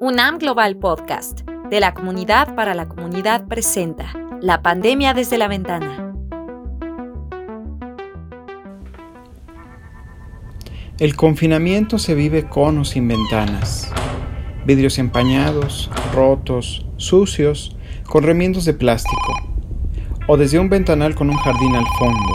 UNAM Global Podcast, de la comunidad para la comunidad presenta La pandemia desde la ventana. El confinamiento se vive con o sin ventanas. Vidrios empañados, rotos, sucios, con remiendos de plástico. O desde un ventanal con un jardín al fondo,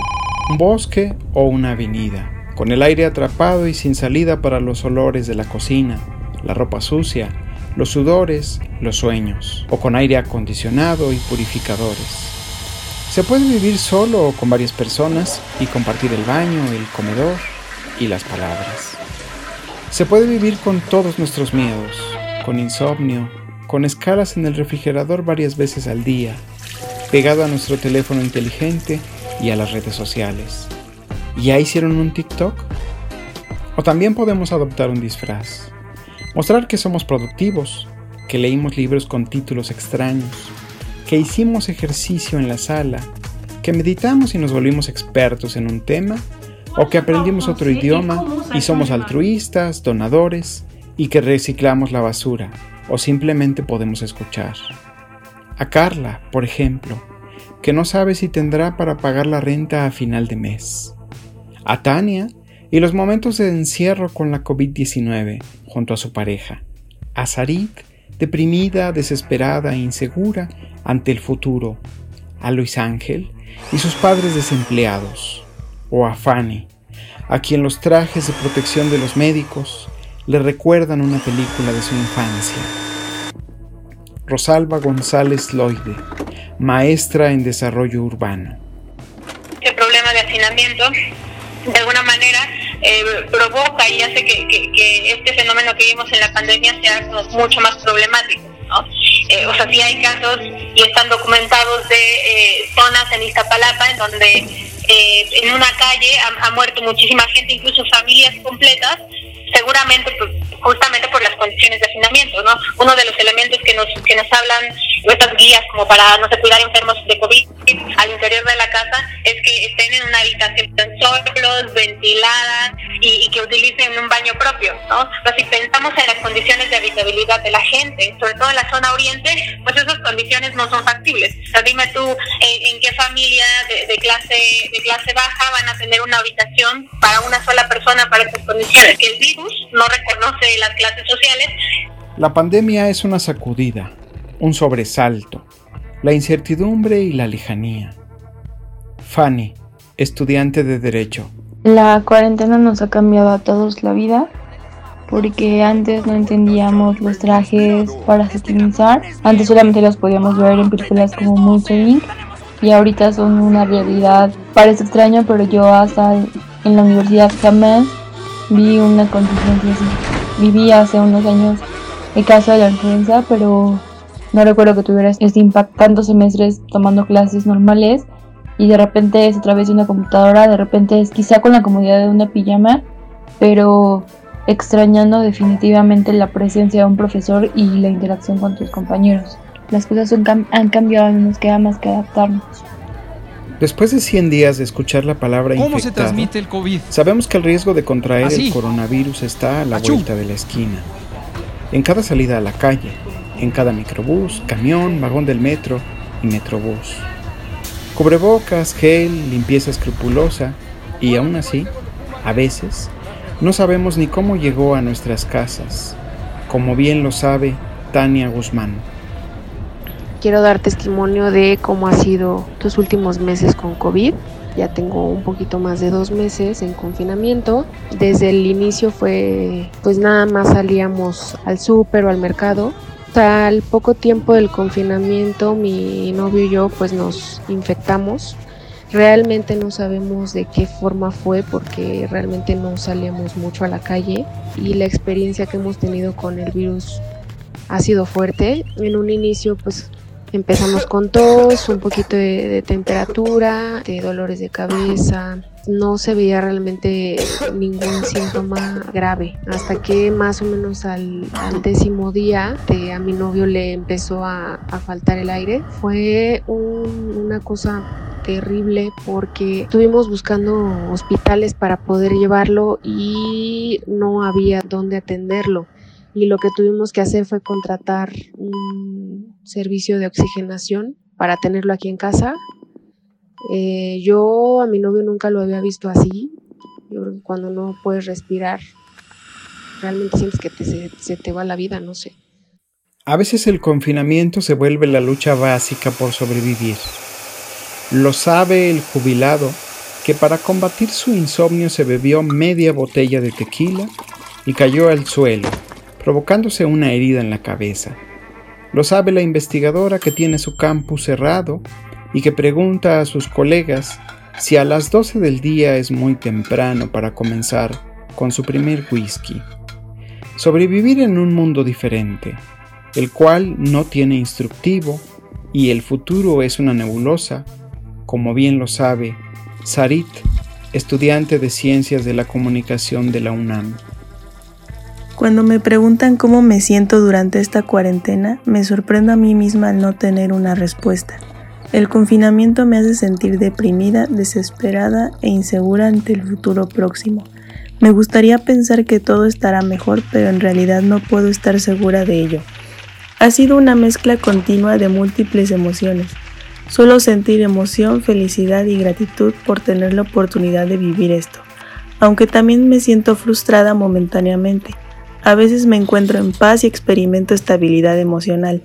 un bosque o una avenida, con el aire atrapado y sin salida para los olores de la cocina, la ropa sucia, los sudores, los sueños, o con aire acondicionado y purificadores. Se puede vivir solo o con varias personas y compartir el baño, el comedor y las palabras. Se puede vivir con todos nuestros miedos, con insomnio, con escalas en el refrigerador varias veces al día, pegado a nuestro teléfono inteligente y a las redes sociales. ¿Ya hicieron un TikTok? O también podemos adoptar un disfraz. Mostrar que somos productivos, que leímos libros con títulos extraños, que hicimos ejercicio en la sala, que meditamos y nos volvimos expertos en un tema, o que aprendimos otro idioma y somos altruistas, donadores, y que reciclamos la basura, o simplemente podemos escuchar. A Carla, por ejemplo, que no sabe si tendrá para pagar la renta a final de mes. A Tania, y los momentos de encierro con la COVID-19 junto a su pareja. A Sarit, deprimida, desesperada e insegura ante el futuro. A Luis Ángel y sus padres desempleados. O a Fanny, a quien los trajes de protección de los médicos le recuerdan una película de su infancia. Rosalba González Loide, maestra en desarrollo urbano. El problema de hacinamiento, de alguna manera, eh, provoca y hace que, este fenómeno que vimos en la pandemia sea mucho más problemático. ¿no? Eh, o sea, sí hay casos y están documentados de eh, zonas en Iztapalapa en donde en una calle ha, muerto muchísima gente, incluso familias completas, seguramente justamente por las condiciones de hacinamiento, ¿no? Uno de los elementos que nos, que nos hablan nuestras guías como para no se cuidar enfermos de COVID al interior de la casa es que estén en una habitación solos, ventilada y, que utilicen un baño propio, ¿no? Pero si pensamos en las condiciones de habitabilidad de la gente, sobre todo en la zona oriente, pues esas condiciones no son factibles. O sea, dime tú en, qué familia de, clase de clase baja van a tener una habitación para una sola persona para esas condiciones. Que el virus no reconoce las clases sociales. La pandemia es una sacudida, un sobresalto, la incertidumbre y la lejanía. Fanny, estudiante de Derecho. La cuarentena nos ha cambiado a todos la vida porque antes no entendíamos los trajes para satinizar. Antes solamente los podíamos ver en películas como Monster y ahorita son una realidad. Parece extraño, pero yo hasta en la universidad jamás vi una contingencia así. Viví hace unos años el caso de la influenza, pero no recuerdo que tuviera este impacto tantos semestres tomando clases normales y de repente es a través de una computadora, de repente es quizá con la comodidad de una pijama, pero extrañando definitivamente la presencia de un profesor y la interacción con tus compañeros. Las cosas han cambiado y nos queda más que adaptarnos. Después de 100 días de escuchar la palabra ¿Cómo se transmite el COVID? Sabemos que el riesgo de contraer el coronavirus está a la vuelta de la esquina. En cada salida a la calle, en cada microbús, camión, vagón del metro y metrobús. Cubrebocas, gel, limpieza escrupulosa y aún así, a veces, no sabemos ni cómo llegó a nuestras casas, como bien lo sabe Tania Guzmán. Quiero dar testimonio de cómo ha sido tus últimos meses con COVID. Ya tengo un poquito más de dos meses en confinamiento. Desde el inicio fue, pues nada más salíamos al súper o al mercado al poco tiempo del confinamiento, mi novio y yo pues nos infectamos. Realmente no sabemos de qué forma fue porque realmente no salíamos mucho a la calle y la experiencia que hemos tenido con el virus ha sido fuerte. En un inicio pues empezamos con tos, un poquito de, temperatura, de dolores de cabeza, no se veía realmente ningún síntoma grave. Hasta que más o menos al, décimo día a mi novio le empezó a, faltar el aire. Fue una cosa terrible porque estuvimos buscando hospitales para poder llevarlo y no había dónde atenderlo. y lo que tuvimos que hacer fue contratar un servicio de oxigenación para tenerlo aquí en casa. Eh, yo a mi novio nunca lo había visto así. Cuando no puedes respirar, realmente sientes que se, se te va la vida, no sé. A veces el confinamiento se vuelve la lucha básica por sobrevivir. Lo sabe el jubilado que para combatir su insomnio se bebió media botella de tequila y cayó al suelo, provocándose una herida en la cabeza. Lo sabe la investigadora que tiene su campus cerrado y que pregunta a sus colegas si a las 12 del día es muy temprano para comenzar con su primer whisky. Sobrevivir en un mundo diferente, el cual no tiene instructivo y el futuro es una nebulosa, como bien lo sabe Sarit, estudiante de Ciencias de la Comunicación de la UNAM. Cuando me preguntan cómo me siento durante esta cuarentena, me sorprendo a mí misma al no tener una respuesta. El confinamiento me hace sentir deprimida, desesperada e insegura ante el futuro próximo. Me gustaría pensar que todo estará mejor, pero en realidad no puedo estar segura de ello. Ha sido una mezcla continua de múltiples emociones. Suelo sentir emoción, felicidad y gratitud por tener la oportunidad de vivir esto, aunque también me siento frustrada momentáneamente. A veces me encuentro en paz y experimento estabilidad emocional.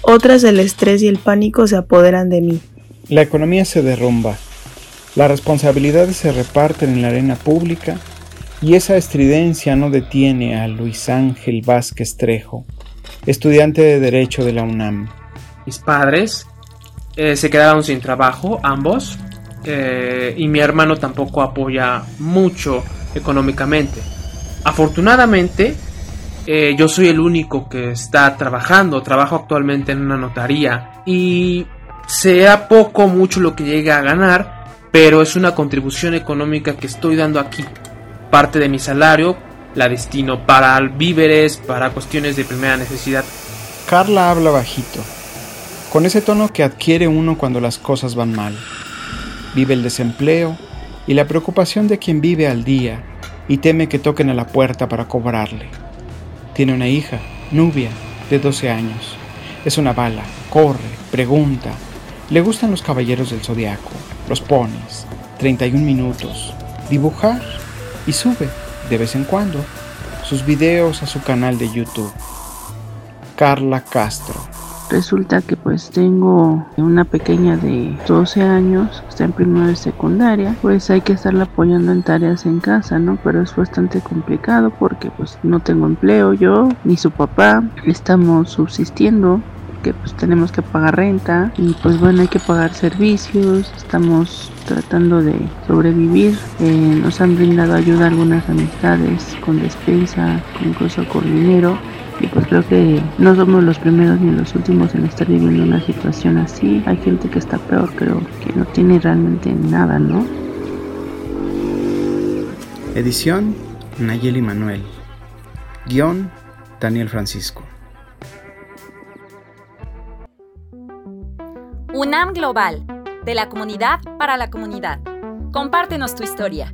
Otras el estrés y el pánico se apoderan de mí. La economía se derrumba. Las responsabilidades se reparten en la arena pública y esa estridencia no detiene a Luis Ángel Vázquez Trejo, estudiante de Derecho de la UNAM. Mis padres eh, se quedaron sin trabajo, ambos, eh, y mi hermano tampoco apoya mucho económicamente. Afortunadamente, eh, yo soy el único que está trabajando, trabajo actualmente en una notaría y sea poco o mucho lo que llegue a ganar, pero es una contribución económica que estoy dando aquí. Parte de mi salario la destino para víveres, para cuestiones de primera necesidad. Carla habla bajito, con ese tono que adquiere uno cuando las cosas van mal. Vive el desempleo y la preocupación de quien vive al día y teme que toquen a la puerta para cobrarle. Tiene una hija, Nubia, de 12 años. Es una bala, corre, pregunta. Le gustan los caballeros del zodiaco, los ponis, 31 minutos, dibujar y sube, de vez en cuando, sus videos a su canal de YouTube. Carla Castro. Resulta que pues tengo una pequeña de 12 años, está en primero de secundaria, pues hay que estarla apoyando en tareas en casa, ¿no? Pero es bastante complicado porque pues no tengo empleo yo, ni su papá, estamos subsistiendo que pues tenemos que pagar renta y pues bueno hay que pagar servicios. Estamos tratando de sobrevivir. Eh, nos han brindado ayuda algunas amistades con despensa incluso con dinero y pues creo que no somos los primeros ni los últimos en estar viviendo una situación así. Hay gente que está peor, creo que no tiene realmente nada, ¿no? Edición Nayeli Manuel. Guión Daniel Francisco. UNAM Global, de la comunidad para la comunidad. Compártenos tu historia.